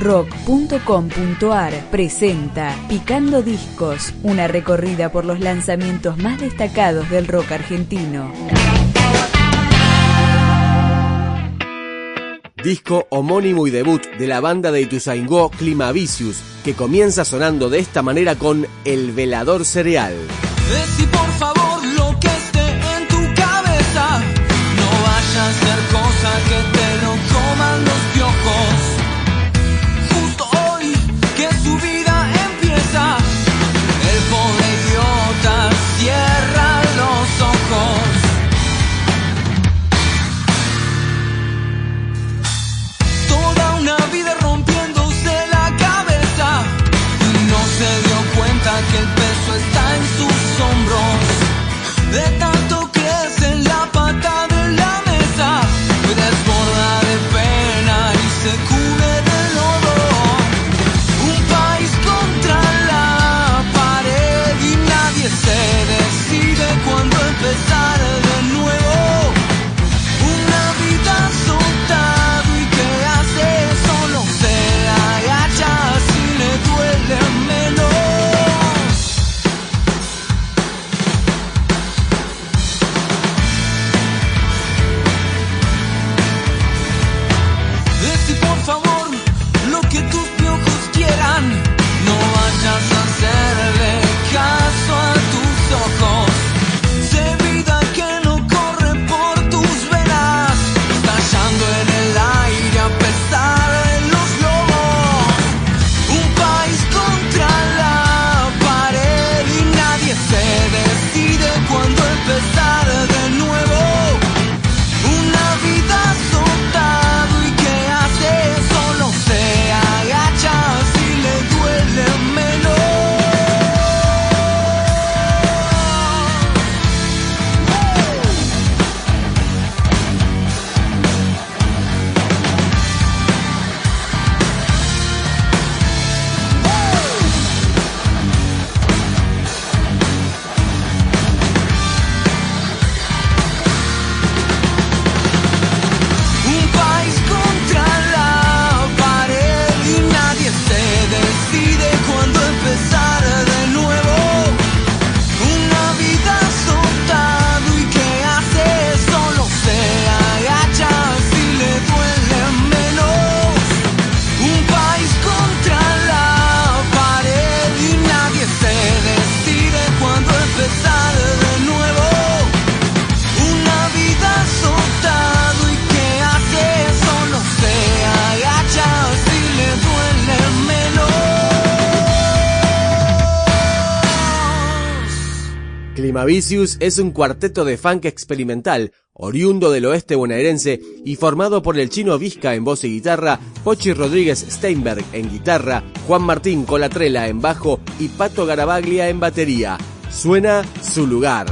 rock.com.ar presenta Picando Discos, una recorrida por los lanzamientos más destacados del rock argentino. Disco homónimo y debut de la banda de Ituzaingó Climavicius, que comienza sonando de esta manera con El Velador Cereal. Por favor. Climavicius es un cuarteto de funk experimental, oriundo del oeste bonaerense y formado por el chino Vizca en voz y guitarra, Pochi Rodríguez Steinberg en guitarra, Juan Martín Colatrela en bajo y Pato Garabaglia en batería. Suena su lugar.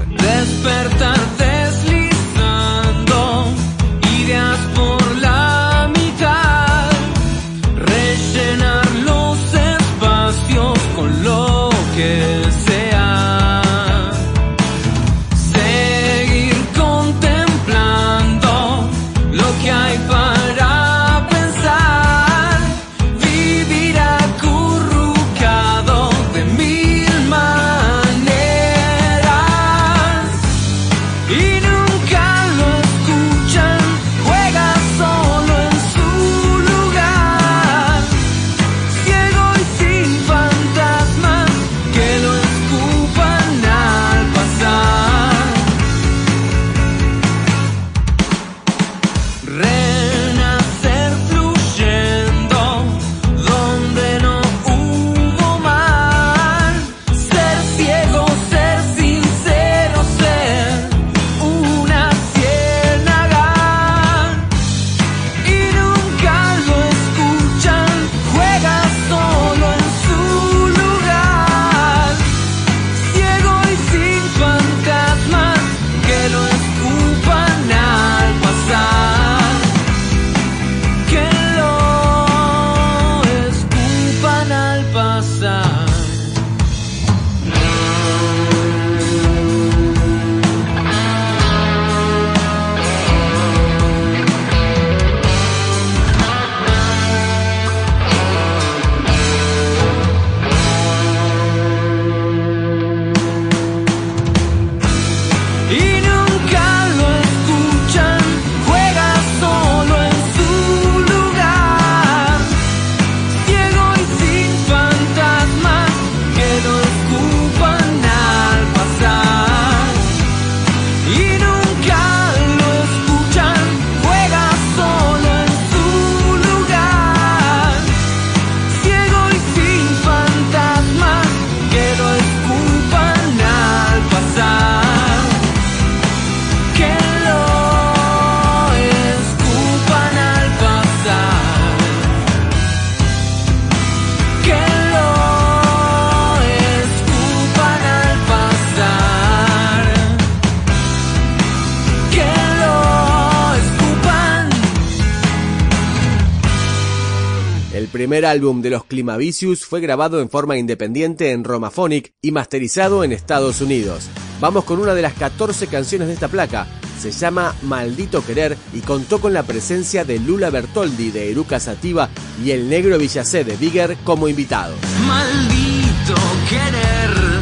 El primer álbum de los Climavicius fue grabado en forma independiente en Romaphonic y masterizado en Estados Unidos. Vamos con una de las 14 canciones de esta placa. Se llama Maldito Querer y contó con la presencia de Lula Bertoldi de Eruca Sativa y el negro Villacé de Bigger como invitado. Maldito Querer.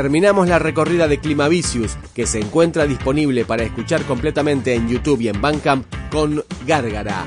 Terminamos la recorrida de Climavicius, que se encuentra disponible para escuchar completamente en YouTube y en Bandcamp con Gárgara.